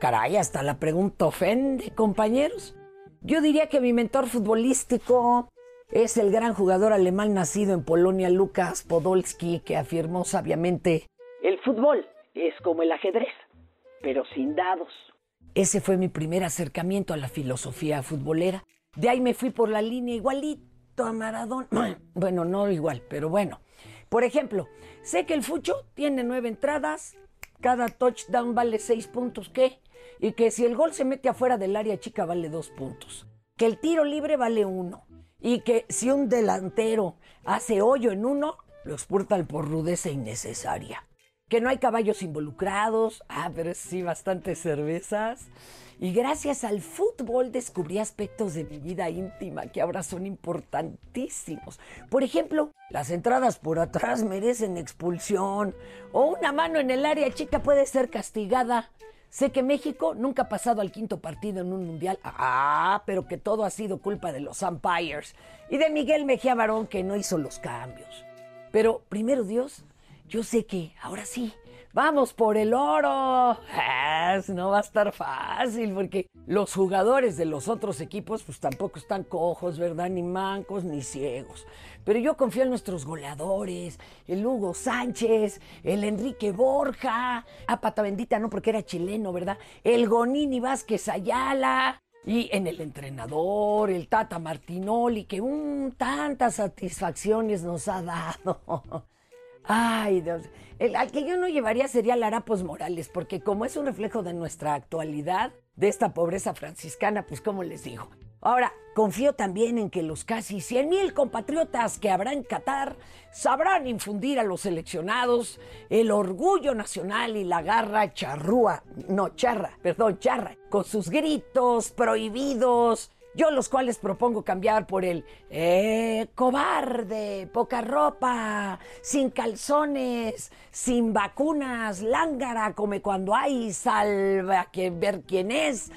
Caray, hasta la pregunta ofende, compañeros. Yo diría que mi mentor futbolístico es el gran jugador alemán nacido en Polonia, Lukas Podolski, que afirmó sabiamente, el fútbol es como el ajedrez, pero sin dados. Ese fue mi primer acercamiento a la filosofía futbolera. De ahí me fui por la línea igualito a Maradona. Bueno, no igual, pero bueno. Por ejemplo, sé que el fucho tiene nueve entradas, cada touchdown vale seis puntos, ¿qué? Y que si el gol se mete afuera del área chica vale dos puntos. Que el tiro libre vale uno. Y que si un delantero hace hoyo en uno, lo expulsan por rudeza innecesaria. Que no hay caballos involucrados. Ah, pero sí, bastantes cervezas. Y gracias al fútbol descubrí aspectos de mi vida íntima que ahora son importantísimos. Por ejemplo, las entradas por atrás merecen expulsión. O una mano en el área chica puede ser castigada. Sé que México nunca ha pasado al quinto partido en un mundial. Ah, pero que todo ha sido culpa de los umpires. Y de Miguel Mejía Barón que no hizo los cambios. Pero primero Dios, yo sé que ahora sí, vamos por el oro. Ah, no va a estar fácil porque los jugadores de los otros equipos pues tampoco están cojos, ¿verdad? Ni mancos ni ciegos. Pero yo confío en nuestros goleadores, el Hugo Sánchez, el Enrique Borja, a pata bendita no porque era chileno, ¿verdad? El Gonini Vázquez Ayala. Y en el entrenador, el Tata Martinoli, que un, tantas satisfacciones nos ha dado. Ay, Dios. El, al que yo no llevaría sería Larapos Morales, porque como es un reflejo de nuestra actualidad, de esta pobreza franciscana, pues como les digo. Ahora, confío también en que los casi 100 mil compatriotas que habrá en Qatar sabrán infundir a los seleccionados el orgullo nacional y la garra charrúa, no charra, perdón, charra, con sus gritos prohibidos, yo los cuales propongo cambiar por el eh, cobarde, poca ropa, sin calzones, sin vacunas, lángara, come cuando hay, salva que ver quién es,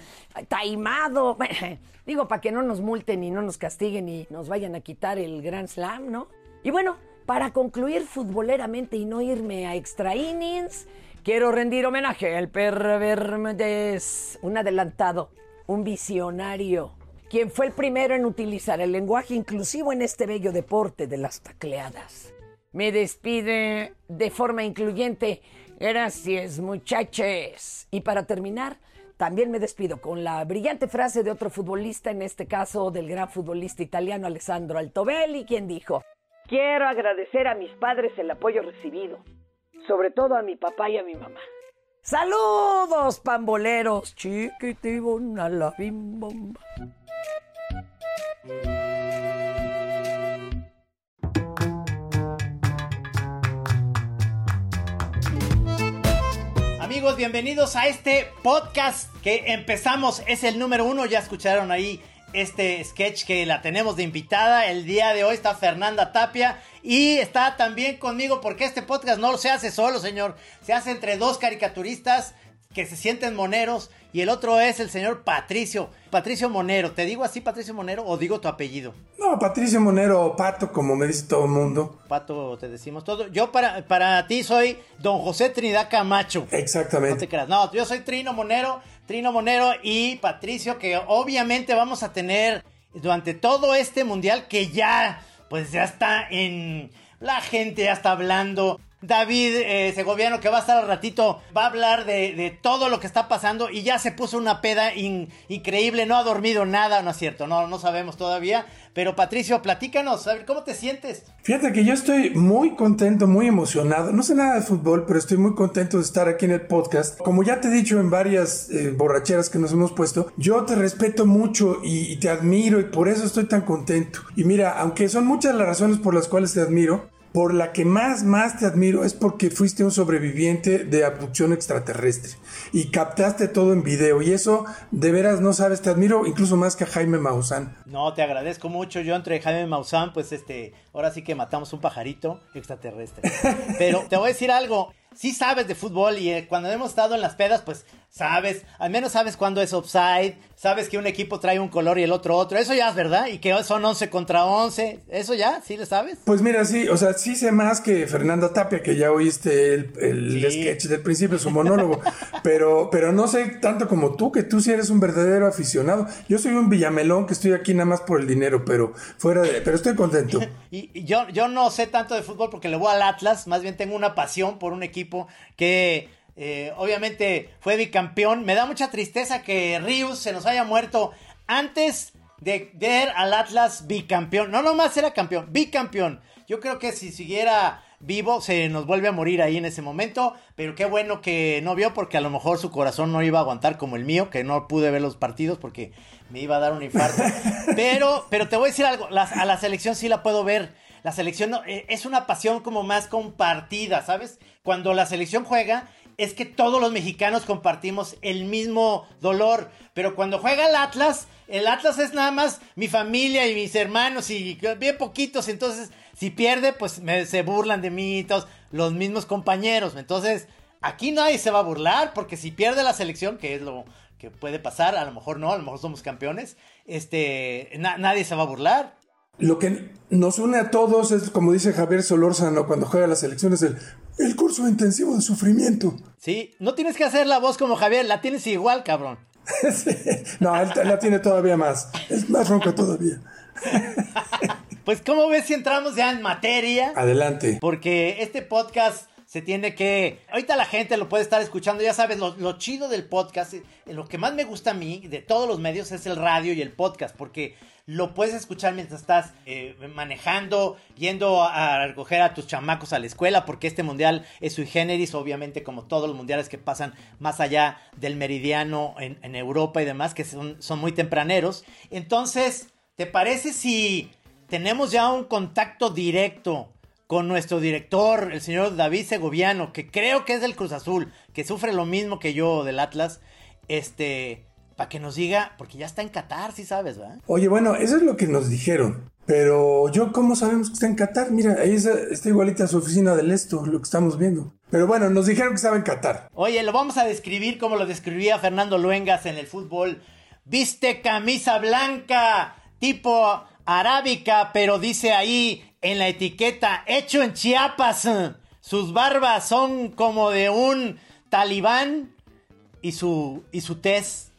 taimado. Digo, para que no nos multen y no nos castiguen y nos vayan a quitar el Grand Slam, ¿no? Y bueno, para concluir futboleramente y no irme a extra innings, quiero rendir homenaje al Pervermedes, un adelantado, un visionario quien fue el primero en utilizar el lenguaje inclusivo en este bello deporte de las tacleadas. Me despide de forma incluyente. Gracias, muchachos. Y para terminar, también me despido con la brillante frase de otro futbolista, en este caso del gran futbolista italiano Alessandro Altobelli, quien dijo, quiero agradecer a mis padres el apoyo recibido, sobre todo a mi papá y a mi mamá. Saludos, pamboleros, chiquitibona la bim bomba. Amigos, bienvenidos a este podcast que empezamos, es el número uno, ya escucharon ahí este sketch que la tenemos de invitada. El día de hoy está Fernanda Tapia y está también conmigo porque este podcast no se hace solo, señor. Se hace entre dos caricaturistas que se sienten moneros y el otro es el señor Patricio. Patricio Monero, ¿te digo así Patricio Monero o digo tu apellido? No, Patricio Monero o Pato, como me dice todo el mundo. Pato, te decimos todo. Yo para, para ti soy don José Trinidad Camacho. Exactamente. No te creas. No, yo soy Trino Monero, Trino Monero y Patricio que obviamente vamos a tener durante todo este mundial que ya, pues ya está en... La gente ya está hablando David eh, Segoviano, que va a estar al ratito, va a hablar de, todo lo que está pasando y ya se puso una peda in- increíble, no ha dormido nada, no es cierto, no, no sabemos todavía. Pero Patricio, platícanos, a ver, ¿cómo te sientes? Fíjate que yo estoy muy contento, muy emocionado. No sé nada de fútbol, pero estoy muy contento de estar aquí en el podcast. Como ya te he dicho en varias eh, borracheras que nos hemos puesto, yo te respeto mucho y, y te admiro y por eso estoy tan contento. Y mira, aunque son muchas las razones por las cuales te admiro, por la que más, más te admiro es porque fuiste un sobreviviente de abducción extraterrestre y captaste todo en video y eso de veras no sabes, te admiro incluso más que a Jaime Maussan. No, te agradezco mucho. Yo entre Jaime Maussan, pues este, ahora sí que matamos un pajarito extraterrestre. Pero te voy a decir algo. Sí sabes de fútbol y eh, cuando hemos estado en las pedas, pues sabes, al menos sabes cuándo es offside, sabes que un equipo trae un color y el otro otro. Eso ya es verdad. Y que son 11 contra 11. Eso ya, ¿sí lo sabes? Pues mira, sí, o sea, sí sé más que Fernanda Tapia, que ya oíste el, el Sí. sketch del principio, su monólogo, pero, pero no sé tanto como tú, que tú sí eres un verdadero aficionado. Yo soy un villamelón que estoy aquí nada más por el dinero, pero fuera de, pero estoy contento. Y, y yo, yo no sé tanto de fútbol porque le voy al Atlas, más bien tengo una pasión por un equipo que eh, obviamente fue bicampeón. Me da mucha tristeza que Rius se nos haya muerto antes de ver al Atlas bicampeón. No nomás era campeón, bicampeón. Yo creo que si siguiera vivo se nos vuelve a morir ahí en ese momento, pero qué bueno que no vio porque a lo mejor su corazón no iba a aguantar como el mío, que no pude ver los partidos porque me iba a dar un infarto. Pero, pero te voy a decir algo, las- a la selección sí la puedo ver. La selección no- eh, es una pasión como más compartida, ¿sabes? Cuando la selección juega es que todos los mexicanos compartimos el mismo dolor, pero cuando juega el Atlas, el Atlas es nada más mi familia y mis hermanos y bien poquitos, entonces si pierde pues se burlan de mí, todos los mismos compañeros, entonces aquí nadie se va a burlar porque si pierde la selección, que es lo que puede pasar, a lo mejor no, a lo mejor somos campeones, este, na- nadie se va a burlar. Lo que nos une a todos es, como dice Javier Solórzano cuando juega las elecciones, el, el curso intensivo de sufrimiento. Sí, no tienes que hacer la voz como Javier, la tienes igual, cabrón. Sí. No, él la tiene todavía más. Es más ronca todavía. Pues, ¿cómo ves si entramos ya en materia? Adelante. Porque este podcast se tiene que... Ahorita la gente lo puede estar escuchando, ya sabes, lo, lo chido del podcast, eh, lo que más me gusta a mí de todos los medios es el radio y el podcast, porque lo puedes escuchar mientras estás eh, manejando, yendo a, recoger a tus chamacos a la escuela, porque este mundial es sui generis, obviamente como todos los mundiales que pasan más allá del meridiano en, en Europa y demás, que son, son muy tempraneros. Entonces, ¿te parece si tenemos ya un contacto directo con nuestro director, el señor David Segoviano, que creo que es del Cruz Azul, que sufre lo mismo que yo del Atlas, este, para que nos diga, porque ya está en Qatar, sí sabes, ¿verdad? Oye, bueno, eso es lo que nos dijeron. Pero yo, ¿cómo sabemos que está en Qatar? Mira, ahí está, está igualita a su oficina del esto, lo que estamos viendo. Pero bueno, nos dijeron que estaba en Qatar. Oye, lo vamos a describir como lo describía Fernando Luengas en el fútbol. Viste camisa blanca, tipo arábica, pero dice ahí en la etiqueta, hecho en Chiapas. Sus barbas son como de un talibán y su, y su tez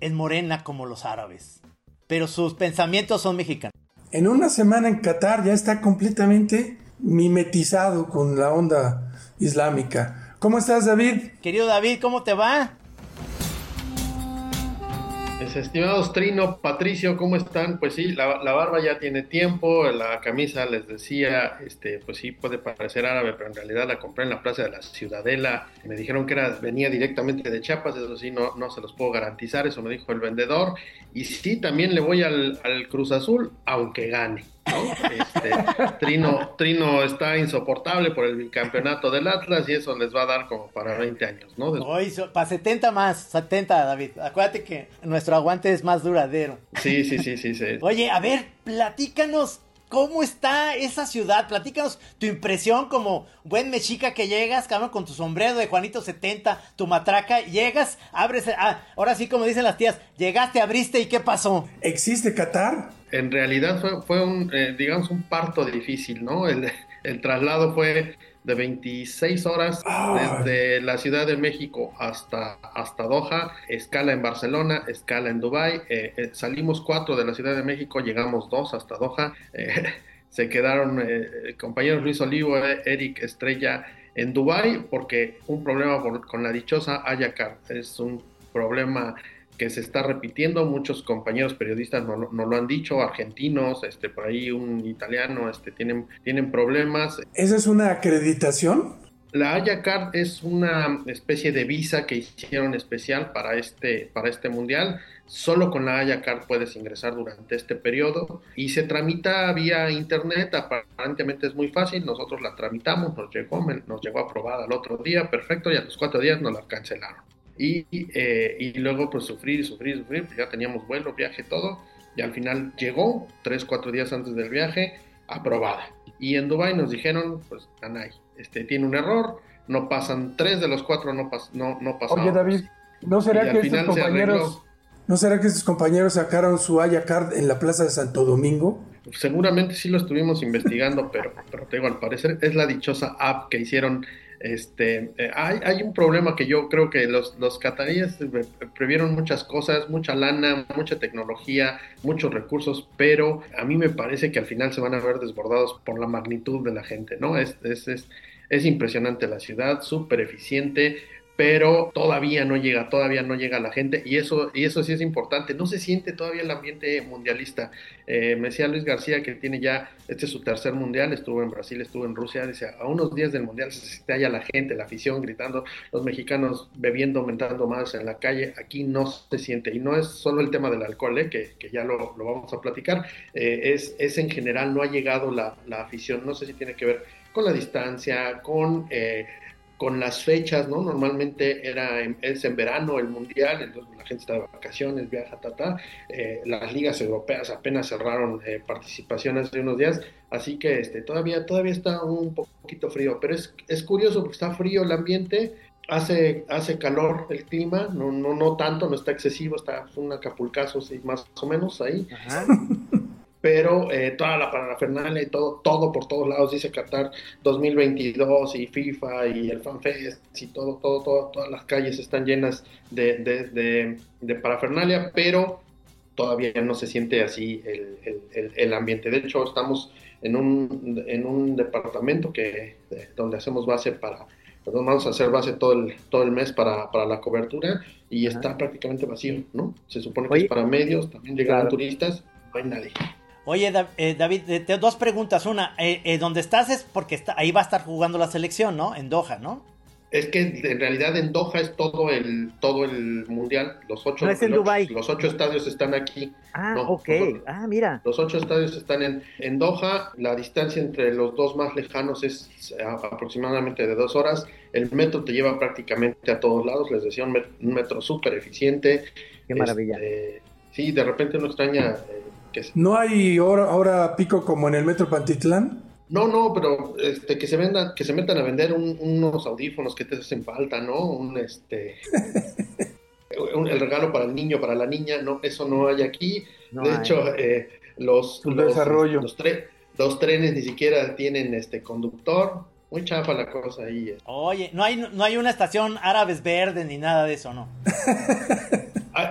es morena como los árabes. Pero sus pensamientos son mexicanos. En una semana en Qatar ya está completamente mimetizado con la onda islámica. ¿Cómo estás, David? Querido David, ¿cómo te va? Estimados Trino, Patricio, ¿cómo están? Pues sí, la, barba ya tiene tiempo, la camisa les decía, este, pues sí puede parecer árabe, pero en realidad la compré en la plaza de la Ciudadela. Me dijeron que era, venía directamente de Chiapas, eso sí, no, no se los puedo garantizar, eso me dijo el vendedor. Y sí, también le voy al Cruz Azul, aunque gane. ¿No? Este, Trino, Trino está insoportable por el bicampeonato del Atlas y eso les va a dar como para 20 años, ¿no? Hoy, para 70 más, 70, David. Acuérdate que nuestro aguante es más duradero. Sí, sí, sí, sí. sí. Oye, a ver, platícanos. ¿Cómo está esa ciudad? Platícanos tu impresión como buen mexica que llegas, cabrón, con tu sombrero de Juanito 70, tu matraca, llegas, abres, ah, ahora sí como dicen las tías, llegaste, abriste y ¿qué pasó? ¿Existe Qatar? En realidad fue, fue un, eh, digamos, un parto difícil, ¿no? El, el traslado fue de 26 horas desde la Ciudad de México hasta, hasta Doha, escala en Barcelona, escala en Dubái, eh, eh, salimos cuatro de la Ciudad de México, llegamos dos hasta Doha, eh, se quedaron compañeros Luis Olivo, Eric Estrella, en Dubai porque un problema con la dichosa Ayakar es un problema que se está repitiendo, muchos compañeros periodistas nos no lo han dicho, argentinos, este, por ahí un italiano, este, tienen, tienen problemas. ¿Esa es una acreditación? La Haya Card es una especie de visa que hicieron especial para este, para este mundial. Solo con la Haya Card puedes ingresar durante este periodo y se tramita vía internet. Aparentemente es muy fácil. Nosotros la tramitamos, nos llegó, nos llegó aprobada el otro día, perfecto, y a los cuatro días nos la cancelaron. Y, eh, y luego pues sufrir, sufrir, sufrir, pues ya teníamos vuelo, viaje, todo. Y al final llegó, tres, cuatro días antes del viaje, aprobada. Y en Dubai nos dijeron, pues Anay, este, tiene un error, no pasan tres de los cuatro, no, pas, no, no pasaron. Oye David, ¿no será que estos compañeros... ¿No será que estos compañeros sacaron su Haya Card en la Plaza de Santo Domingo? Seguramente sí lo estuvimos investigando, pero, pero te digo, al parecer es la dichosa app que hicieron este, eh, hay, un problema que yo creo que los, los cataríes eh, previeron muchas cosas, mucha lana, mucha tecnología, muchos recursos, pero a mí me parece que al final se van a ver desbordados por la magnitud de la gente, ¿no? Es impresionante la ciudad, súper eficiente, pero todavía no llega, todavía no llega la gente y eso, y eso sí es importante. No se siente todavía el ambiente mundialista. Eh, me decía Luis García que tiene ya, este es su tercer mundial, estuvo en Brasil, estuvo en Rusia, dice, a unos días del mundial se siente ya la gente, la afición gritando, los mexicanos bebiendo, aumentando más en la calle, aquí no se siente. Y no es solo el tema del alcohol, eh, que, que, ya lo, lo, vamos a platicar, eh, es, es en general, no ha llegado la, la, afición, no sé si tiene que ver con la distancia, con con las fechas, ¿no? Normalmente era en, es en verano el mundial, entonces la gente está de vacaciones, viaja, ta, ta. Eh, las ligas europeas apenas cerraron eh, participación hace unos días, así que este, todavía, todavía está un poquito frío, pero es, es curioso porque está frío el ambiente, hace, hace calor el clima, no, no, no tanto, no está excesivo, está un acapulcazo, sí, más o menos ahí. Ajá. Pero eh, toda la parafernalia y todo, todo por todos lados dice Qatar 2022 y FIFA y el FanFest y todo, todo, todo, todas las calles están llenas de, de, de, parafernalia, pero todavía no se siente así el, el, el, ambiente. De hecho, estamos en un, en un departamento que, donde hacemos base para, vamos a hacer base todo el, todo el mes para, para la cobertura y está prácticamente vacío, ¿no? Se supone que es para medios, también llegan turistas, no hay nadie. Oye, eh, David, dos preguntas. Una, eh, eh, ¿dónde estás es porque está, ahí va a estar jugando la selección, ¿no? En Doha, ¿no? Es que en realidad en Doha es todo el todo el mundial. Los ocho, no es en los, Dubai. los ocho estadios están aquí. Ah, no, ok. Los, ah, mira. Los ocho estadios están en, en Doha. La distancia entre los dos más lejanos es aproximadamente de dos horas. El metro te lleva prácticamente a todos lados. Les decía, un metro súper eficiente. Qué maravilla. Este, sí, de repente uno extraña ¿No hay hora, pico como en el Metro Pantitlán? No, no, pero este, que se vendan, que se metan a vender unos audífonos que te hacen falta, ¿no? Un este el regalo para el niño, para la niña, no, eso no hay aquí. de hecho, eh, los, los, los, los, trenes ni siquiera tienen este conductor. Muy chafa la cosa ahí. Eh. Oye, no hay, no hay una estación árabes verde ni nada de eso, ¿no?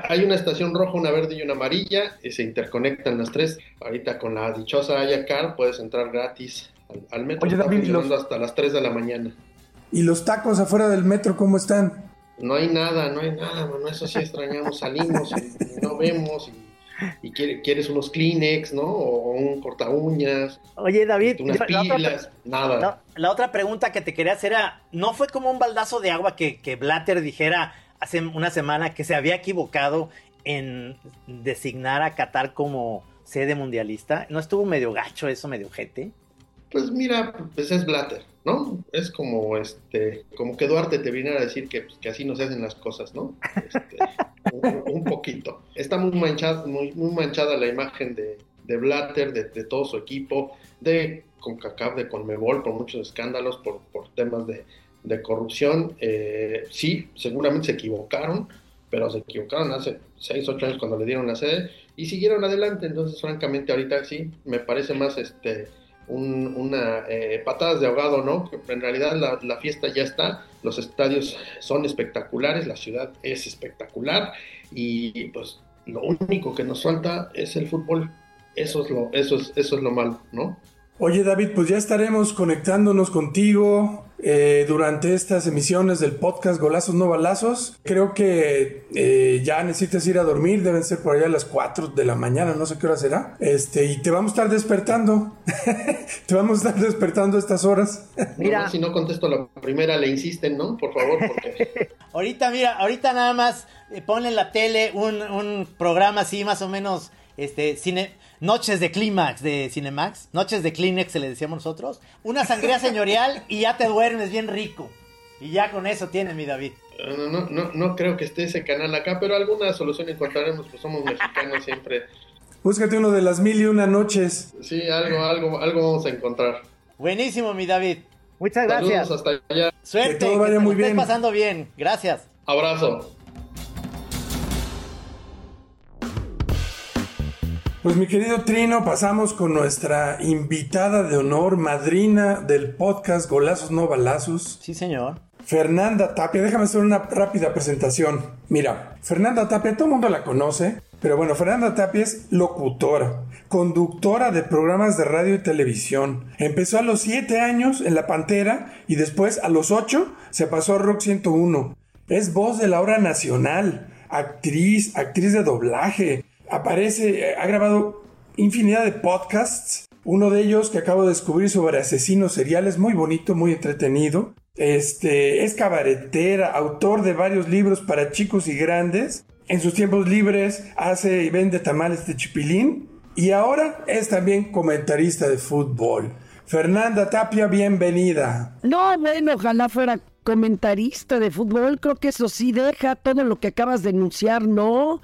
hay una estación roja, una verde y una amarilla, y se interconectan las tres. Ahorita con la dichosa Ayacar puedes entrar gratis al, metro. Oye, David, los... hasta las 3 de la mañana. ¿Y los tacos afuera del metro cómo están? No hay nada, no hay nada, bueno, eso sí extrañamos, salimos y, no vemos y, quieres unos Kleenex, ¿no? O un corta uñas. Oye, David, unas pilas, nada. La, otra pregunta que te quería hacer era, ¿no fue como un baldazo de agua que, que Blatter dijera, hace una semana que se había equivocado en designar a Qatar como sede mundialista. ¿No estuvo medio gacho eso, medio jete? Pues mira, pues es Blatter, ¿no? Es como este, como que Duarte te viniera a decir que, pues, que así no se hacen las cosas, ¿no? Este, un, poquito. Está muy manchada, muy, muy manchada la imagen de, de Blatter, de, de, todo su equipo, de CONCACAF, de CONMEBOL, por muchos escándalos, por, por temas de, de corrupción, eh, sí, seguramente se equivocaron, pero se equivocaron hace 6, 8 años cuando le dieron la sede y siguieron adelante. Entonces, francamente, ahorita sí, me parece más este una eh, patadas de ahogado, ¿no? En realidad la, la, fiesta ya está, los estadios son espectaculares, la ciudad es espectacular y pues lo único que nos falta es el fútbol. Eso es lo, eso es, eso es lo malo, ¿no? Oye David, pues ya estaremos conectándonos contigo eh, durante estas emisiones del podcast Golazos No Balazos. Creo que eh, ya necesitas ir a dormir, deben ser por allá a las 4 de la mañana, no sé qué hora será. Este, y te vamos a estar despertando. te vamos a estar despertando a estas horas. Mira, si no contesto la primera, le insisten, ¿no? Por favor, porque... ahorita, mira, ahorita nada más eh, ponle en la tele un, un programa así más o menos, este, cine noches de clímax de Cinemax, noches de Kleenex se le decíamos nosotros, una sangría señorial y ya te duermes bien rico. Y ya con eso tienes, mi David. No, no, no, no creo que esté ese canal acá, pero alguna solución encontraremos, pues somos mexicanos siempre. Búscate uno de las mil y una noches. Sí, algo, algo, algo vamos a encontrar. Buenísimo, mi David. Muchas gracias. hasta allá. Suerte, que todo vaya muy bien. pasando bien. Gracias. Abrazo. Pues mi querido Trino, pasamos con nuestra invitada de honor, madrina del podcast Golazos No Balazos. Sí, señor. Fernanda Tapia, déjame hacer una rápida presentación. Mira, Fernanda Tapia, todo el mundo la conoce, pero bueno, Fernanda Tapia es locutora, conductora de programas de radio y televisión. Empezó a los 7 años en La Pantera y después a los 8 se pasó a Rock 101. Es voz de la hora nacional, actriz, actriz de doblaje, aparece, eh, ha grabado infinidad de podcasts. Uno de ellos que acabo de descubrir sobre asesinos seriales, muy bonito, muy entretenido. Este, es cabaretera, autor de varios libros para chicos y grandes. En sus tiempos libres hace y vende tamales de chipilín. Y ahora es también comentarista de fútbol. Fernanda Tapia, bienvenida. No, bueno, ojalá fuera comentarista de fútbol. Creo que eso sí deja todo lo que acabas de enunciar, ¿no?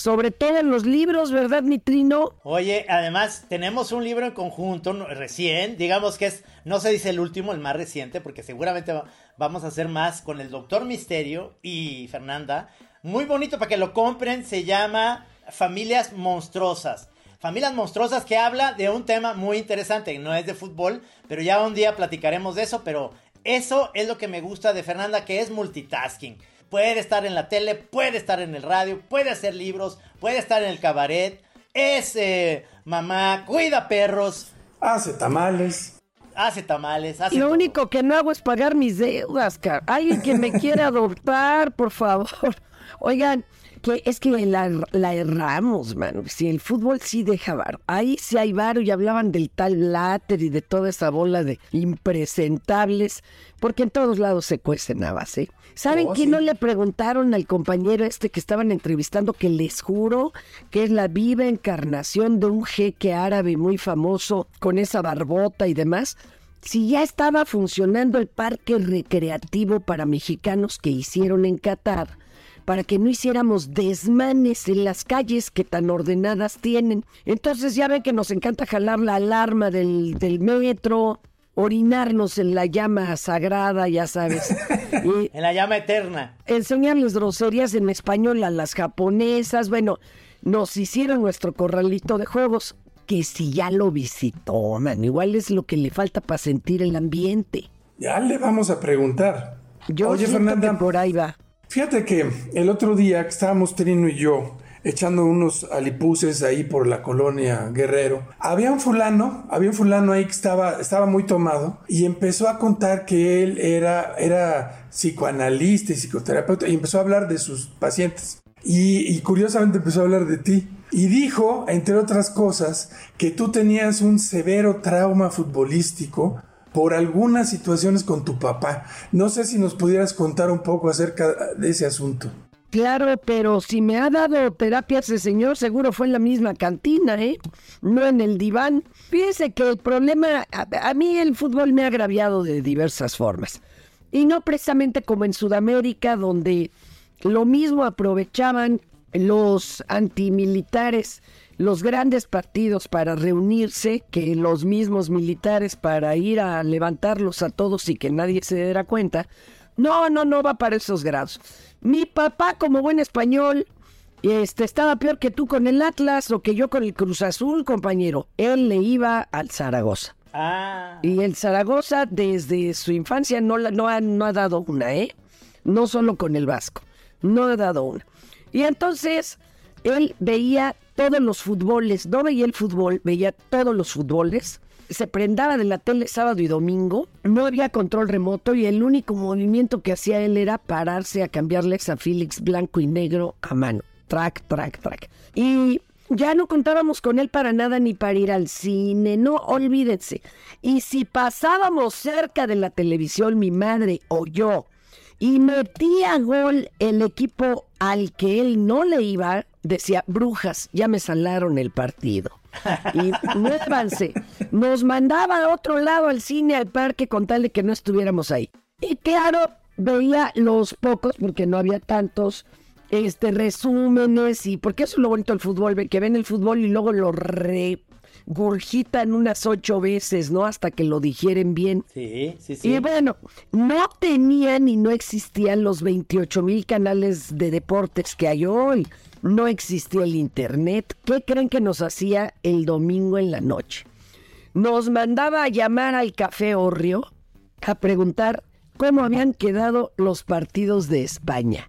Sobre todo en los libros, ¿verdad, mi Trino? Oye, además tenemos un libro en conjunto recién, digamos que es, no se dice el último, el más reciente, porque seguramente vamos a hacer más con el Doctor Misterio y Fernanda. Muy bonito para que lo compren, se llama Familias Monstruosas. Familias Monstruosas que habla de un tema muy interesante, no es de fútbol, pero ya un día platicaremos de eso, pero eso es lo que me gusta de Fernanda, que es multitasking puede estar en la tele, puede estar en el radio, puede hacer libros, puede estar en el cabaret, es eh, mamá, cuida perros. Hace tamales. Hace tamales, hace Lo único que no hago es pagar mis deudas, car. Alguien que me quiera adoptar, por favor. Oigan, que es que la, erramos, mano. Si el fútbol sí deja bar. Ahí sí hay bar y hablaban del tal láter y de toda esa bola de impresentables, porque en todos lados se cuecen habas, ¿eh? ¿Saben oh, qué no le preguntaron al compañero este que estaban entrevistando que les juro que es la viva encarnación de un jeque árabe muy famoso con esa barbota y demás? Si ya estaba funcionando el parque recreativo para mexicanos que hicieron en Qatar para que no hiciéramos desmanes en las calles que tan ordenadas tienen. Entonces ya ven que nos encanta jalar la alarma del, del metro, orinarnos en la llama sagrada, ya sabes. en la llama eterna. Enseñarles groserías en español a las japonesas. Bueno, nos hicieron nuestro corralito de juegos, que si ya lo visitó, man, igual es lo que le falta para sentir el ambiente. Ya le vamos a preguntar. Yo Oye, Fernanda, por ahí va. Fíjate que el otro día que estábamos Trino y yo echando unos alipuses ahí por la colonia Guerrero, había un fulano, había un fulano ahí que estaba, estaba muy tomado y empezó a contar que él era, era psicoanalista y psicoterapeuta y empezó a hablar de sus pacientes. Y, y curiosamente empezó a hablar de ti. Y dijo, entre otras cosas, que tú tenías un severo trauma futbolístico por algunas situaciones con tu papá. No sé si nos pudieras contar un poco acerca de ese asunto. Claro, pero si me ha dado terapia ese señor, seguro fue en la misma cantina, ¿eh? No en el diván. Fíjese que el problema, a, mí el fútbol me ha agraviado de diversas formas. Y no precisamente como en Sudamérica, donde lo mismo aprovechaban los antimilitares los grandes partidos para reunirse que los mismos militares para ir a levantarlos a todos y que nadie se diera cuenta. No, no, no va para esos grados. Mi papá, como buen español, este, estaba peor que tú con el Atlas o que yo con el Cruz Azul, compañero. Él le iba al Zaragoza. Ah. Y el Zaragoza desde su infancia no, no, ha, no ha dado una, ¿eh? No solo con el Vasco, no ha dado una. Y entonces él veía todos los fútboles, no veía el fútbol, veía todos los fútboles se prendaba de la tele sábado y domingo, no había control remoto y el único movimiento que hacía él era pararse a cambiarle a Félix blanco y negro a mano. Track, track, track. Y ya no contábamos con él para nada ni para ir al cine, no olvídense. Y si pasábamos cerca de la televisión, mi madre o yo, y metía gol el equipo al que él no le iba, decía, brujas, ya me salaron el partido. Y muévanse. Nos mandaba a otro lado al cine, al parque, con tal de que no estuviéramos ahí. Y claro, veía los pocos, porque no había tantos, este, resúmenes, y porque eso es lo bonito del fútbol, que ven el fútbol y luego lo regurgitan unas ocho veces, ¿no? Hasta que lo digieren bien. Sí, sí, sí. Y bueno, no tenían y no existían los 28 mil canales de deportes que hay hoy. No existía el internet. ¿Qué creen que nos hacía el domingo en la noche? Nos mandaba a llamar al Café Orrio a preguntar cómo habían quedado los partidos de España.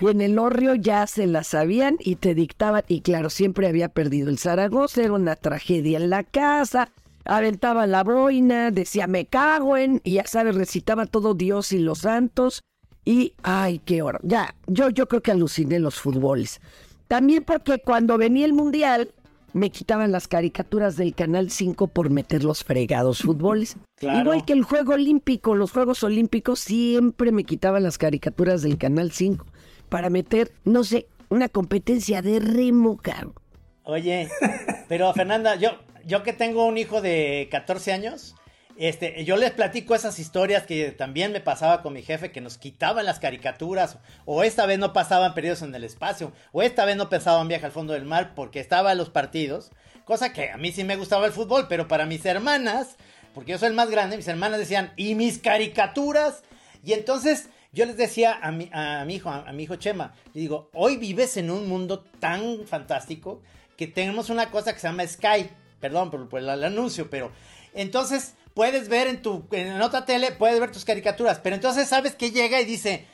Y en el Orrio ya se la sabían y te dictaban, y claro, siempre había perdido el Zaragoza, era una tragedia en la casa, aventaba la boina, decía me cago en, y ya sabes, recitaba todo Dios y los santos, y ay, qué hora. Ya, yo, yo creo que aluciné los fútboles. También porque cuando venía el Mundial, me quitaban las caricaturas del Canal 5 por meter los fregados fútboles. Claro. Igual que el Juego Olímpico, los Juegos Olímpicos siempre me quitaban las caricaturas del Canal 5 para meter, no sé, una competencia de remo, cabrón. Oye, pero Fernanda, yo, yo que tengo un hijo de 14 años, este, yo les platico esas historias que también me pasaba con mi jefe, que nos quitaban las caricaturas, o esta vez no pasaban periodos en el espacio, o esta vez no pensaban viaje al fondo del mar porque estaban los partidos, cosa que a mí sí me gustaba el fútbol, pero para mis hermanas, porque yo soy el más grande, mis hermanas decían, ¿y mis caricaturas? Y entonces yo les decía a mi, a mi hijo, a, a mi hijo Chema, le digo, hoy vives en un mundo tan fantástico que tenemos una cosa que se llama Sky, perdón por, por el, el anuncio, pero entonces puedes ver en tu en otra tele, puedes ver tus caricaturas, pero entonces sabes que llega y dice,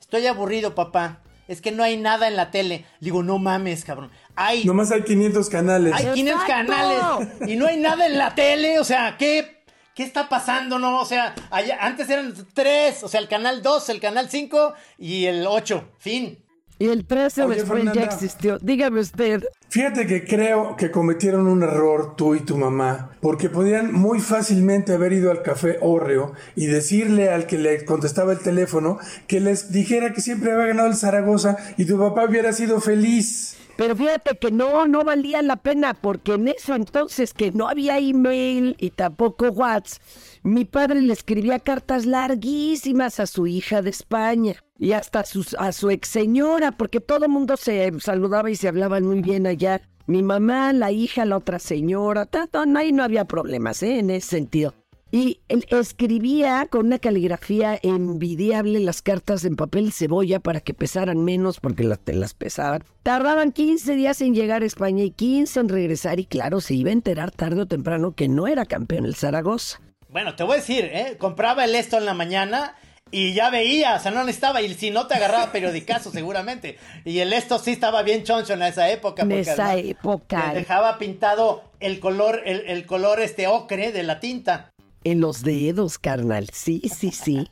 estoy aburrido, papá. Es que no hay nada en la tele. Digo, no mames, cabrón. Hay, Nomás hay 500 canales. hay 500 ¡Exacto! canales y no hay nada en la tele. O sea, ¿qué, qué está pasando? No, o sea, allá- antes eran tres. O sea, el canal 2, el canal 5 y el 8. Fin. Y el 13 Oye, después ya existió. Dígame usted. Fíjate que creo que cometieron un error tú y tu mamá, porque podían muy fácilmente haber ido al café Orreo y decirle al que le contestaba el teléfono que les dijera que siempre había ganado el Zaragoza y tu papá hubiera sido feliz. Pero fíjate que no, no valía la pena, porque en eso entonces que no había email y tampoco WhatsApp, mi padre le escribía cartas larguísimas a su hija de España y hasta a, a su ex señora, porque todo el mundo se saludaba y se hablaban muy bien allá. Mi mamá, la hija, la otra señora, tanto, ahí no había problemas ¿eh? en ese sentido. Y él escribía con una caligrafía envidiable las cartas en papel cebolla para que pesaran menos porque las, te las pesaban. Tardaban 15 días en llegar a España y 15 en regresar y claro, se iba a enterar tarde o temprano que no era campeón el Zaragoza. Bueno, te voy a decir, ¿eh? Compraba el esto en la mañana y ya veía, o sea, no necesitaba, y si no te agarraba periodicazo seguramente. Y el esto sí estaba bien choncho en esa época. En porque esa además época. dejaba pintado el color, el, el color este ocre de la tinta. En los dedos, carnal. Sí, sí, sí.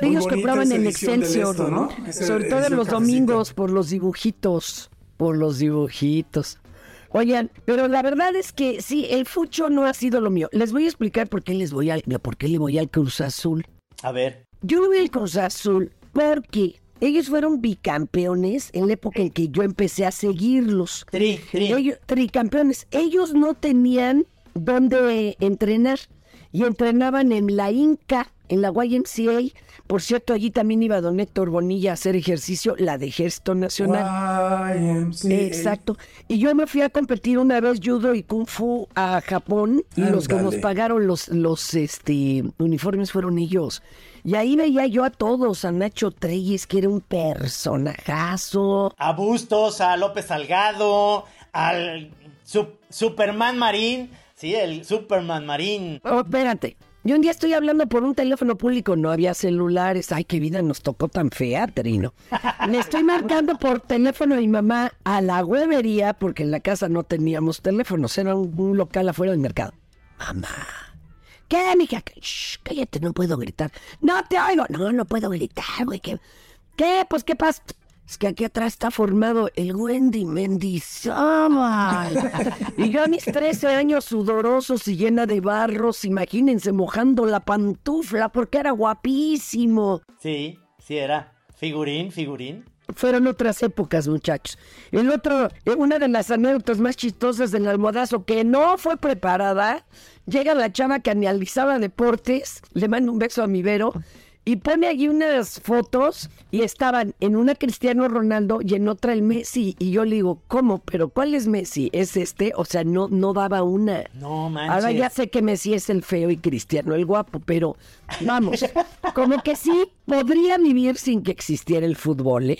Pero ellos compraban en Excelsior, esto, ¿no? Sobre todo en los domingos por los dibujitos. Por los dibujitos. Oigan, pero la verdad es que sí, el fucho no ha sido lo mío. Les voy a explicar por qué les voy al, por qué le voy al Cruz Azul. A ver. Yo le voy al Cruz Azul porque ellos fueron bicampeones en la época en que yo empecé a seguirlos. Tri, tri. Ellos, tricampeones. Ellos no tenían dónde entrenar y entrenaban en la Inca, en la YMCA. Por cierto, allí también iba don Héctor Bonilla a hacer ejercicio, la de Ejército Nacional. YMCA. Exacto. Y yo me fui a competir una vez judo y kung fu a Japón y los que nos pagaron los, los este, uniformes fueron ellos. Y ahí veía yo a todos, a Nacho Treyes, que era un personajazo. A Bustos, a López Salgado, al Sup- Superman Marín. Sí, el Superman Marín. Oh, espérate. Yo un día estoy hablando por un teléfono público, no había celulares. Ay, qué vida nos tocó tan fea, Trino. Le estoy marcando por teléfono a mi mamá a la huevería, porque en la casa no teníamos teléfonos, era un, local afuera del mercado. Mamá, ¿Qué, mija? Shh, cállate, no puedo gritar. No te oigo. No, no puedo gritar, güey. ¿Qué? ¿Qué? Pues, ¿qué pasa? Es que aquí atrás está formado el Wendy Mendizábal. y yo a mis 13 años sudorosos y llena de barros, imagínense mojando la pantufla porque era guapísimo. Sí, sí era. Figurín, figurín. Fueron otras épocas, muchachos. El otro, eh, una de las anécdotas más chistosas del almohadazo que no fue preparada, llega la chava que analizaba deportes, le mando un beso a mi Vero, y pone allí unas fotos y estaban en una Cristiano Ronaldo y en otra el Messi. Y yo le digo, ¿cómo? ¿Pero cuál es Messi? ¿Es este? O sea, no, no daba una. No, manches. Ahora ya sé que Messi es el feo y Cristiano el guapo, pero vamos, como que sí podría vivir sin que existiera el fútbol, ¿eh?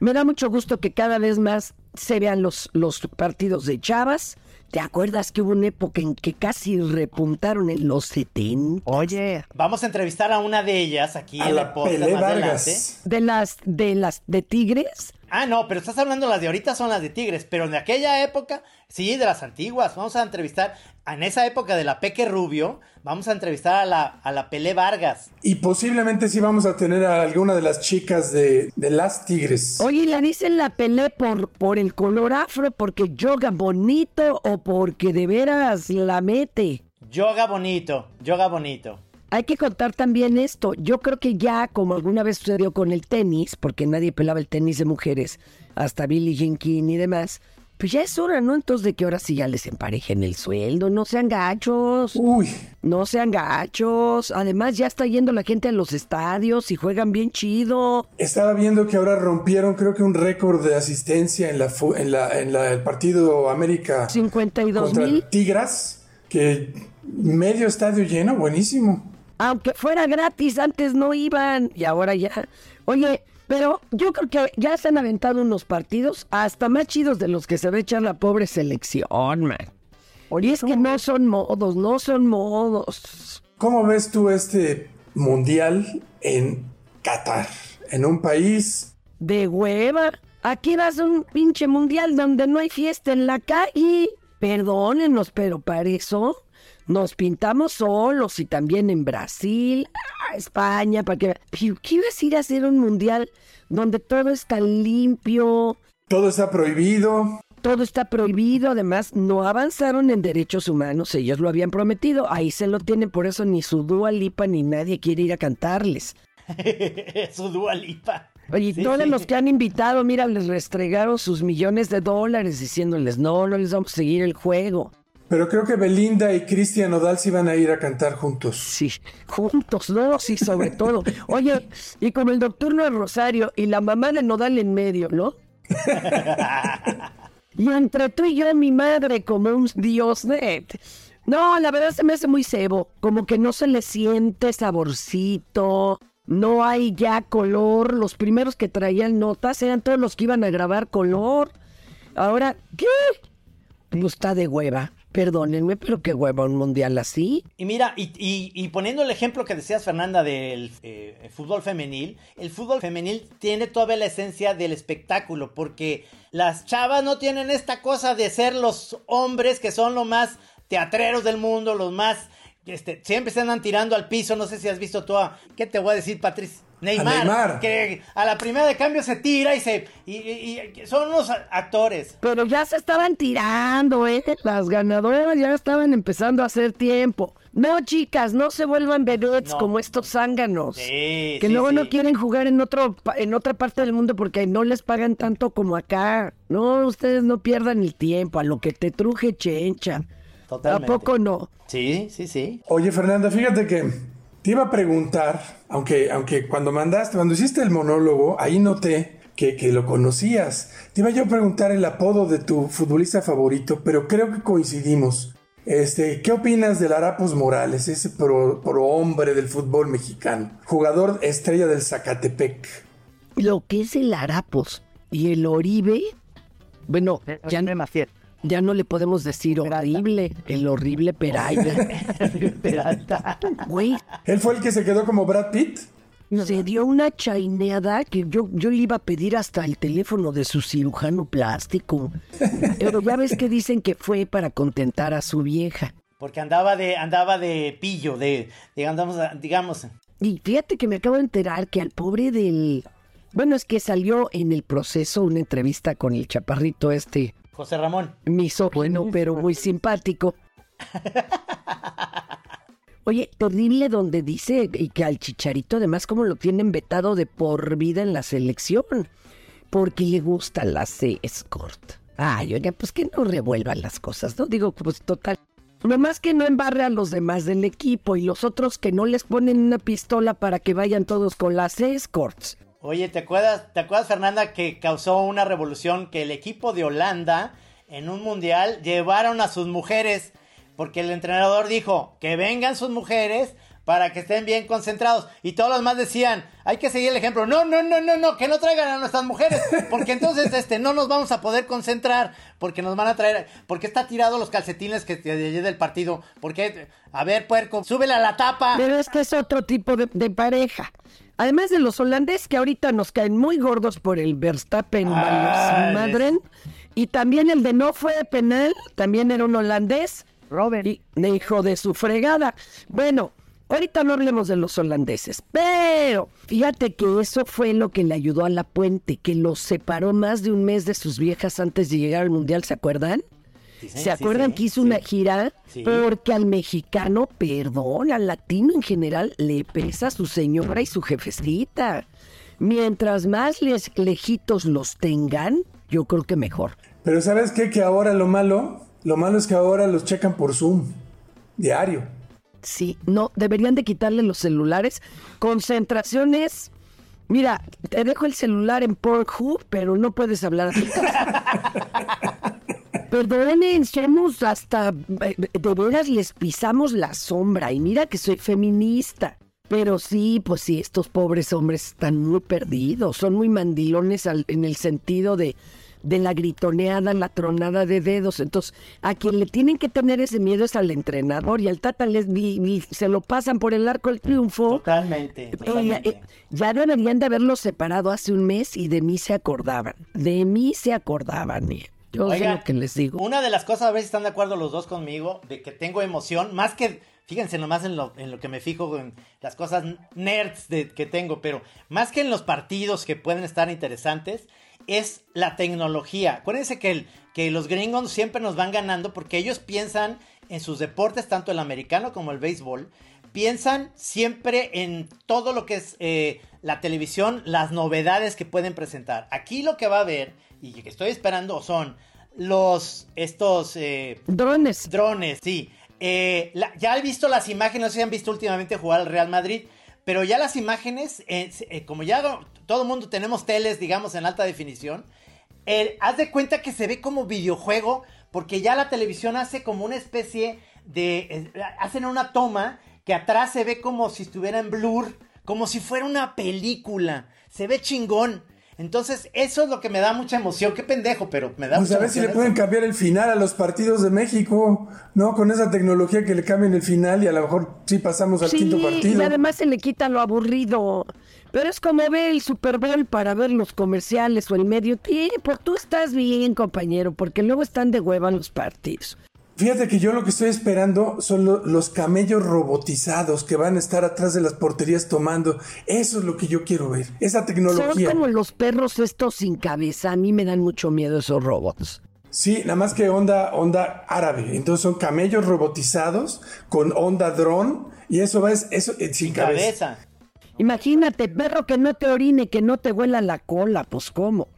Me da mucho gusto que cada vez más se vean los, los partidos de Chavas. ¿Te acuerdas que hubo una época en que casi repuntaron en los 70? Oye. Vamos a entrevistar a una de ellas aquí A en la podcast Pelé más adelante. Vargas. De las, de las, de Tigres. Ah, no, pero estás hablando las de ahorita son las de Tigres, pero de aquella época, sí, de las antiguas. Vamos a entrevistar, en esa época de la Peque Rubio, vamos a entrevistar a la, a la Pelé Vargas. Y posiblemente sí vamos a tener a alguna de las chicas de, de las Tigres. Oye, ¿la dicen la pelea por, por el color afro, porque yoga bonito o porque de veras la mete? Yoga bonito, yoga bonito. Hay que contar también esto. Yo creo que ya, como alguna vez sucedió con el tenis, porque nadie pelaba el tenis de mujeres, hasta Billie Jean King y demás, pues ya es hora, ¿no? Entonces de que ahora sí ya les emparejen el sueldo, no sean gachos. Uy, No sean gachos. Además, ya está yendo la gente a los estadios y juegan bien chido. estaba viendo que ahora rompieron creo que un récord de asistencia en la en la en la- el partido América 52 contra mil. Tigras, que medio estadio lleno, buenísimo. Aunque fuera gratis, antes no iban y ahora ya. Oye, pero yo creo que ya se han aventado unos partidos hasta más chidos de los que se va a echar la pobre selección, man. Y es que no son modos, no son modos. ¿Cómo ves tú este mundial en Qatar? En un país De hueva. Aquí vas a un pinche mundial donde no hay fiesta en la calle. Perdónenos, pero para eso nos pintamos solos y también en Brasil, España, para que... Pero, ¿Qué ibas a ir a hacer un mundial donde todo está limpio, todo está prohibido. todo está prohibido? Además, no avanzaron en derechos humanos, ellos lo habían prometido, ahí se lo tienen, por eso ni su Dua Lipa ni nadie quiere ir a cantarles. Su Dua Lipa. Oye, Sí, todos sí. los que han invitado, mira, les restregaron sus millones de dólares diciéndoles, no, no les vamos a seguir el juego. Pero creo que Belinda y Cristian Nodal sí van a ir a cantar juntos. Sí, juntos, ¿no? Sí, sobre todo. Oye, y como el nocturno de Rosario y la mamá de Nodal en medio, ¿no? y entre tú y yo, mi madre, como un dios de... No, la verdad se me hace muy cebo, como que no se le siente saborcito, no hay ya color, los primeros que traían notas eran todos los que iban a grabar color. Ahora, ¿qué? Pues está de hueva, perdónenme, pero qué hueva un mundial así. Y mira, y, y- y poniendo el ejemplo que decías, Fernanda, del eh, fútbol femenil, el fútbol femenil tiene todavía la esencia del espectáculo, porque las chavas no tienen esta cosa de ser los hombres que son los más teatreros del mundo, los más... Este, siempre se andan tirando al piso, no sé si has visto tú a... ¿Qué te voy a decir, Patricia? Neymar, Neymar. que a la primera de cambio se tira y se... Y, y- y son unos a- actores. Pero ya se estaban tirando, ¿eh? Las ganadoras ya estaban empezando a hacer tiempo. No, chicas, no se vuelvan No. como estos zánganos. Sí, que sí, luego no quieren jugar en otro en otra parte del mundo porque no les pagan tanto como acá. No, ustedes no pierdan el tiempo, a lo que te truje chencha. Totalmente. ¿A poco no? Sí, sí, sí. Oye, Fernanda, fíjate que te iba a preguntar, aunque, aunque cuando mandaste, cuando hiciste el monólogo, ahí noté que, que lo conocías. Te iba yo a preguntar el apodo de tu futbolista favorito, pero creo que coincidimos. Este, ¿qué opinas del Arapos Morales, ese pro, pro hombre del fútbol mexicano? Jugador estrella del Zacatepec. Lo que es el Arapos y el Oribe, bueno, ya, ya no le podemos decir horrible, el horrible Peralta. Güey, ¿Él fue el que se quedó como Brad Pitt? se dio una chaineada que yo, yo le iba a pedir hasta el teléfono de su cirujano plástico. Pero ya ves que dicen que fue para contentar a su vieja. porque andaba de, andaba de pillo, de, digamos, digamos. Y fíjate que me acabo de enterar que al pobre del... Bueno, es que salió en el proceso una entrevista con el chaparrito este, José Ramón. misógino, pero muy simpático. Oye, terrible donde dice y que al chicharito además como lo tienen vetado de por vida en la selección, porque le gusta la escort. Ay, oiga, pues que no revuelvan las cosas, ¿no? Digo, pues total. Nomás que no embarre a los demás del equipo y los otros que no les ponen una pistola para que vayan todos con las escorts. Oye, ¿te acuerdas, ¿te acuerdas, Fernanda, que causó una revolución que el equipo de Holanda en un mundial llevaron a sus mujeres? Porque el entrenador dijo que vengan sus mujeres para que estén bien concentrados. Y todos los demás decían, hay que seguir el ejemplo. No, no, no, no, no, que no traigan a nuestras mujeres. Porque entonces este, no nos vamos a poder concentrar. Porque nos van a traer. Porque está tirado los calcetines que de ayer del partido. Porque, a ver, puerco, súbela a la tapa. Pero es que es otro tipo de pareja. Además de los holandeses que ahorita nos caen muy gordos por el Verstappen Ah, Madren. Y también el de no fue de penal, también era un holandés. Robert. Y de hijo de su fregada. Bueno, ahorita no hablemos de los holandeses, pero fíjate que eso fue lo que le ayudó a la puente, que los separó más de un mes de sus viejas antes de llegar al mundial, ¿se acuerdan? Sí, ¿Se sí, acuerdan sí, que hizo sí. una gira? Sí. Porque al mexicano, perdón, al latino en general, le pesa su señora y su jefecita. Mientras más les, lejitos los tengan, yo creo que mejor. Pero ¿sabes qué? Que ahora lo malo, lo malo es que ahora los checan por Zoom, diario. Sí, no, deberían de quitarle los celulares. Concentraciones. Mira, te dejo el celular en Pornhub, pero no puedes hablar así. Perdonen, somos hasta... eh, De veras les pisamos la sombra. Y mira que soy feminista. Pero sí, pues sí, estos pobres hombres están muy perdidos. Son muy mandilones al- en el sentido de, de la gritoneada, la tronada de dedos. Entonces, a quien le tienen que tener ese miedo es al entrenador. Y al Tata les, se lo pasan por el arco del triunfo. Totalmente. Eh, totalmente. eh, ya deberían de haberlos separado hace un mes y de mí se acordaban. De mí se acordaban. eh. Yo sé Oigan, lo que les digo. Una de las cosas, a ver si están de acuerdo los dos conmigo, de que tengo emoción, más que, fíjense nomás en lo, en lo que me fijo, en las cosas nerds de, que tengo, pero más que en los partidos que pueden estar interesantes, es la tecnología. Acuérdense que, el, que los gringos siempre nos van ganando porque ellos piensan en sus deportes, tanto el americano como el béisbol, piensan siempre en todo lo que es eh, la televisión, las novedades que pueden presentar. Aquí lo que va a haber y que estoy esperando son los estos eh, Drones. drones, sí. Eh, la- ya he visto las imágenes, no sé si han visto últimamente jugar al Real Madrid, pero ya las imágenes, eh, como ya todo el mundo tenemos teles, digamos, en alta definición, haz de cuenta que se ve como videojuego, porque ya la televisión hace como una especie de... hacen una toma que atrás se ve como si estuviera en blur, como si fuera una película. Se ve chingón. Entonces, eso es lo que me da mucha emoción. Qué pendejo, pero me da Pues mucha a ver si le emoción pueden cambiar el final a los partidos de México, ¿no? Con esa tecnología que le cambien el final y a lo mejor sí pasamos al Sí, quinto y partido. además se le quita lo aburrido. Pero es como ver el Super Bowl para ver los comerciales o el medio tiempo. Tú estás bien, compañero, porque luego están de hueva los partidos. Fíjate que yo lo que estoy esperando son lo- los camellos robotizados que van a estar atrás de las porterías tomando. Eso es lo que yo quiero ver. Esa Son tecnología. como los perros estos sin cabeza. A mí me dan mucho miedo esos robots. Sí, nada más que onda, onda árabe. Entonces son camellos robotizados con onda dron y eso va es eso eh, sin cabeza. Cabeza. Imagínate, perro que no te orine, que no te huela la cola, pues cómo.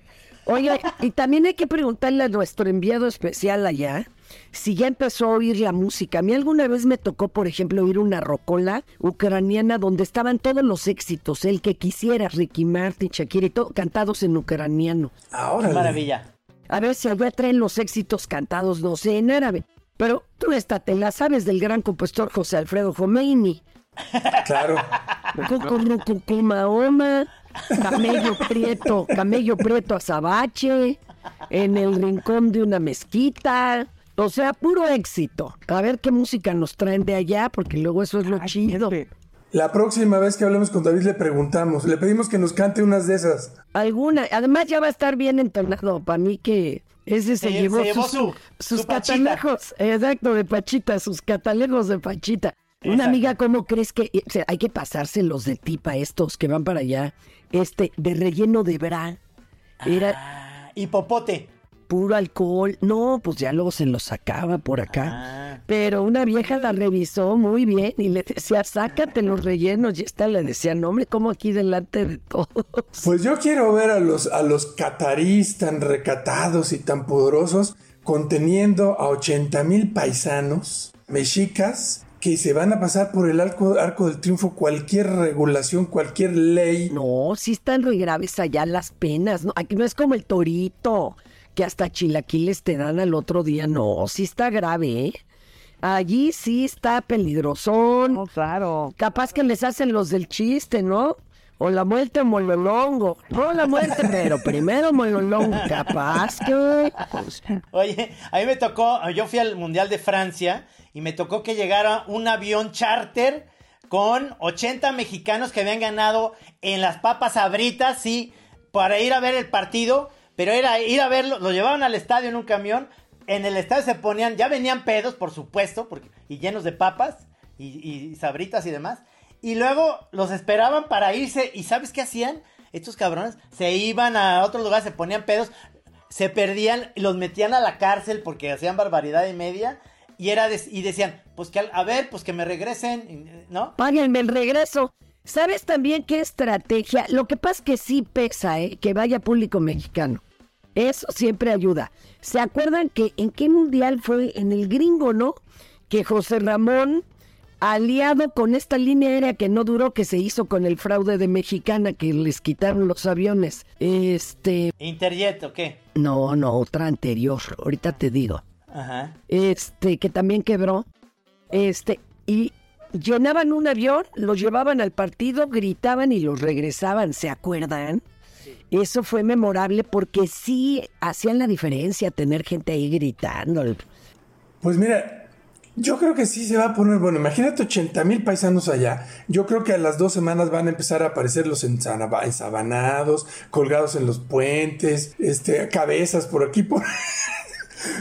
Oiga, y también hay que preguntarle a nuestro enviado especial allá si ya empezó a oír la música. A mí alguna vez me tocó, por ejemplo, oír una rocola ucraniana donde estaban todos los éxitos, el que quisiera, Ricky Martin, Shakira y todo, cantados en ucraniano. Ahora. Maravilla. A ver si allá traen los éxitos cantados, no sé, en árabe. Pero tú esta te la sabes del gran compositor José Alfredo Jomeini. Claro. Mahoma, Camello Prieto, Camello Prieto Azabache, en el rincón de una mezquita. O sea, puro éxito. A ver qué música nos traen de allá, porque luego eso es lo chido. La próxima vez que hablemos con David le preguntamos, le pedimos que nos cante unas de esas. Alguna, además ya va a estar bien entonado, para mí que ese se, Se- llevó, se llevó sus, su- sus su catalejos, exacto, de Pachita, sus catalejos de Pachita. Una amiga, ¿cómo crees que o sea, hay que pasárselos de tipa estos que van para allá? Este, de relleno de bra. Era Ah, y popote. Puro alcohol. No, pues ya luego se lo sacaba por acá. Ah. Pero una vieja la revisó muy bien y le decía, sácate los rellenos. Y esta le decía, no, hombre, como aquí delante de todos. Pues yo quiero ver a los, a los catarís tan recatados y tan poderosos conteniendo a 80 mil paisanos mexicas que se van a pasar por el arco, arco del triunfo cualquier regulación, cualquier ley. No, sí están muy graves allá las penas. No, aquí no es como el torito, que hasta chilaquiles te dan al otro día. No, sí está grave, ¿eh? Allí sí está peligrosón. claro. Capaz que les hacen los del chiste, ¿no? O la muerte o mololongo. No la muerte, pero primero mololongo. Capaz que... Oye, a mí me tocó, yo fui al Mundial de Francia y me tocó que llegara un avión charter con 80 mexicanos que habían ganado en las papas abritas, sí, para ir a ver el partido, pero era ir a verlo, lo llevaban al estadio en un camión, en el estadio se ponían, ya venían pedos, por supuesto, y llenos de papas y, sabritas y demás, y luego los esperaban para irse, y ¿sabes qué hacían? Estos cabrones se iban a otro lugar, se ponían pedos, se perdían los metían a la cárcel porque hacían barbaridad y media y era y decían, pues que a ver, pues que me regresen, ¿no? Páguenme el regreso. ¿Sabes también qué estrategia? Lo que pasa es que sí pesa, ¿eh? Que vaya público mexicano. Eso siempre ayuda. ¿Se acuerdan que en qué mundial fue? En el gringo, ¿no? Que José Ramón, aliado con esta línea aérea que no duró, que se hizo con el fraude de Mexicana, que les quitaron los aviones. Este. Interjet, ¿o qué? No, no, otra anterior. Ahorita te digo Ajá. este, que también quebró, este, y llenaban un avión, los llevaban al partido, gritaban y los regresaban, ¿se acuerdan? Eso fue memorable porque sí hacían la diferencia tener gente ahí gritando. Pues mira, yo creo que sí se va a poner, bueno, imagínate 80 mil paisanos allá. Yo creo que a las dos semanas van a empezar a aparecer los ensabanados, colgados en los puentes, este, cabezas por aquí, por...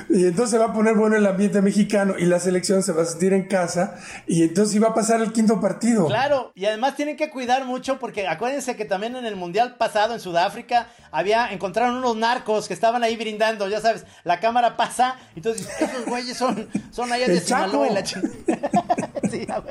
Y entonces se va a poner bueno el ambiente mexicano y la selección se va a sentir en casa y entonces iba a pasar el quinto partido. Claro, y además tienen que cuidar mucho porque acuérdense que también en el mundial pasado en Sudáfrica había encontraron unos narcos que estaban ahí brindando, ya sabes, la cámara pasa, entonces esos güeyes son son allá de. Sinaloa y la. Sí, a.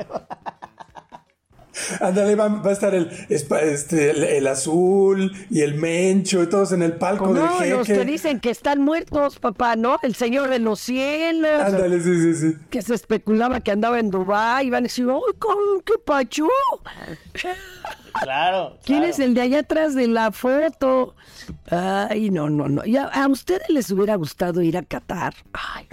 Ándale, va, va a estar el, este, el, el azul y el mencho y todos en el palco del No, los jeque. que dicen que están muertos, papá, ¿no? El señor de los cielos. Ándale, sí, sí, sí. Que se especulaba que andaba en Dubái, iban a decir, ¡ay, con- qué pacho! Claro. ¿Quién claro. es el de allá atrás de la foto? Ay, no, no, no. Ya, ¿A ustedes les hubiera gustado ir a Qatar? Ay,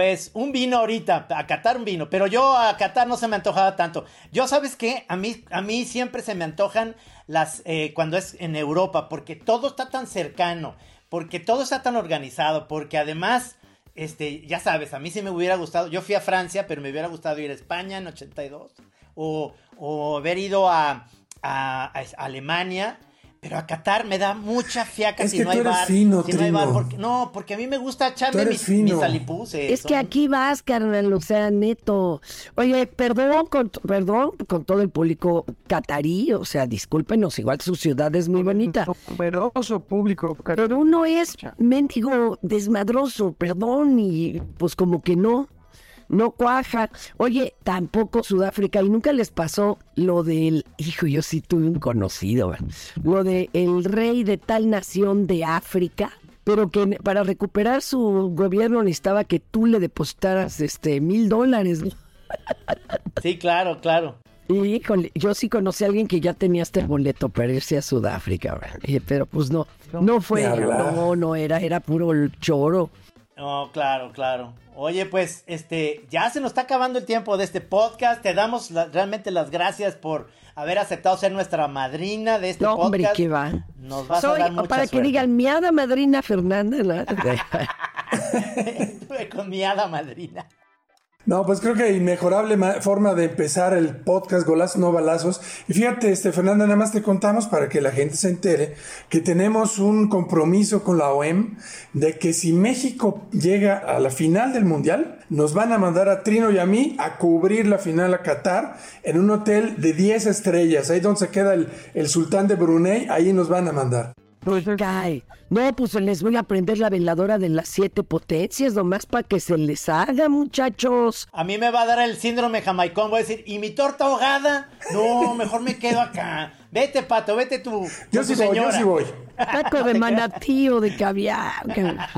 Pues un vino ahorita, a Qatar un vino, pero yo a Qatar no se me antojaba tanto. Yo, ¿sabes qué? A mí, a mí siempre se me antojan las, eh, cuando es en Europa, porque todo está tan cercano, porque todo está tan organizado, porque además, este, ya sabes, a mí sí me hubiera gustado, yo fui a Francia, pero me hubiera gustado ir a España en 82, o, o haber ido a, a- a Alemania. Pero a Qatar me da mucha fiaca Es si que no tú hay eres bar. fino, si no hay bar, porque, no, porque a mí me gusta echarme mis, mis alipuses. es que aquí vas, carnal, o sea, neto. Oye, perdón con, perdón con todo el público catarí, o sea, discúlpenos, igual su ciudad es muy bonita. Numeroso público. Pero uno es mendigo desmadroso, perdón, y pues como que no, no cuaja. Oye, tampoco Sudáfrica, y nunca les pasó lo del, hijo, yo sí tuve un conocido, lo de el rey de tal nación de África, pero que para recuperar su gobierno necesitaba que tú le depositaras este mil dólares. Sí, claro, claro. Y híjole, yo sí conocí a alguien que ya tenía este boleto para irse a Sudáfrica, pero pues no, no fue, no, no era, era puro choro. No, claro, claro. Oye, pues, este, ya se nos está acabando el tiempo de este podcast. Te damos la- realmente las gracias por haber aceptado ser nuestra madrina de este No, podcast. hombre, ¿qué va? Nos vas Soy, a dar mucha para que digan, mi hada madrina Fernanda. Estuve con mi hada madrina. No, pues creo que inmejorable ma- forma de empezar el podcast Golazos no balazos. Y fíjate, este Fernanda, nada más te contamos para que la gente se entere que tenemos un compromiso con la OEM de que si México llega a la final del Mundial, nos van a mandar a Trino y a mí a cubrir la final a Qatar en un hotel de 10 estrellas, ahí donde se queda el, el sultán de Brunei, ahí nos van a mandar. Pues cae. No, pues les voy a prender la veladora de las siete potencias, nomás para que se les haga, muchachos. A mí me va a dar el síndrome jamaicón. Voy a decir, ¿y mi torta ahogada? No, mejor me quedo acá. Vete, pato, vete tú. Yo sí voy, yo sí voy. Taco de manatí o de caviar.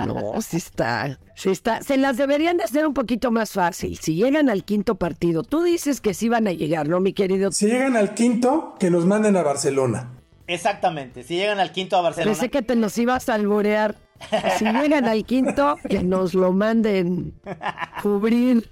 No, sí está. Sí está. Se las deberían de hacer un poquito más fácil. Si llegan al quinto partido, tú dices que sí van a llegar, ¿no, mi querido? Si llegan al quinto, que nos manden a Barcelona. Exactamente. Si llegan al quinto a Barcelona. Pensé que te nos ibas a alborear. Si llegan al quinto, que nos lo manden cubrir.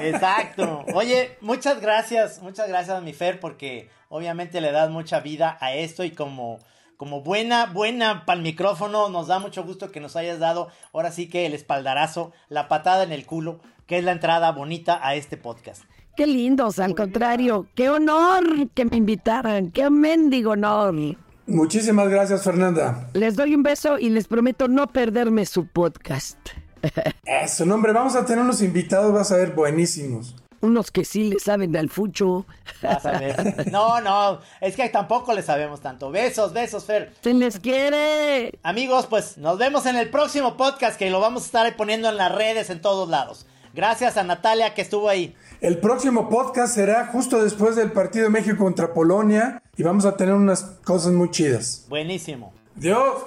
Exacto. Oye, muchas gracias, muchas gracias, mi Fer, porque obviamente le das mucha vida a esto y como, como buena, buena para el micrófono, nos da mucho gusto que nos hayas dado ahora sí que el espaldarazo, la patada en el culo, que es la entrada bonita a este podcast. Qué lindos, al contrario. Qué honor que me invitaran. Qué mendigo honor. Muchísimas gracias, Fernanda. Les doy un beso y les prometo no perderme su podcast. Eso, no, hombre, vamos a tener unos invitados, vas a ver, buenísimos. Unos que sí le saben al fucho. Vas a ver. No, no, es que tampoco le sabemos tanto. Besos, besos, Fer. Se les quiere. Amigos, pues nos vemos en el próximo podcast que lo vamos a estar poniendo en las redes en todos lados. Gracias a Natalia que estuvo ahí. El próximo podcast será justo después del partido de México contra Polonia y vamos a tener unas cosas muy chidas. Buenísimo. Dios.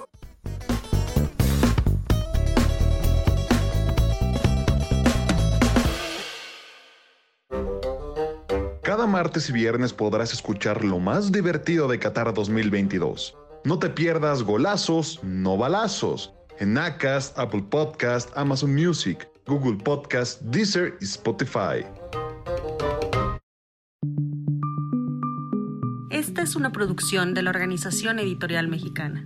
Cada martes y viernes podrás escuchar lo más divertido de Qatar 2022. No te pierdas golazos, no balazos. En Acast, Apple Podcast, Amazon Music, Google Podcast, Deezer y Spotify. Esta es una producción de la Organización Editorial Mexicana.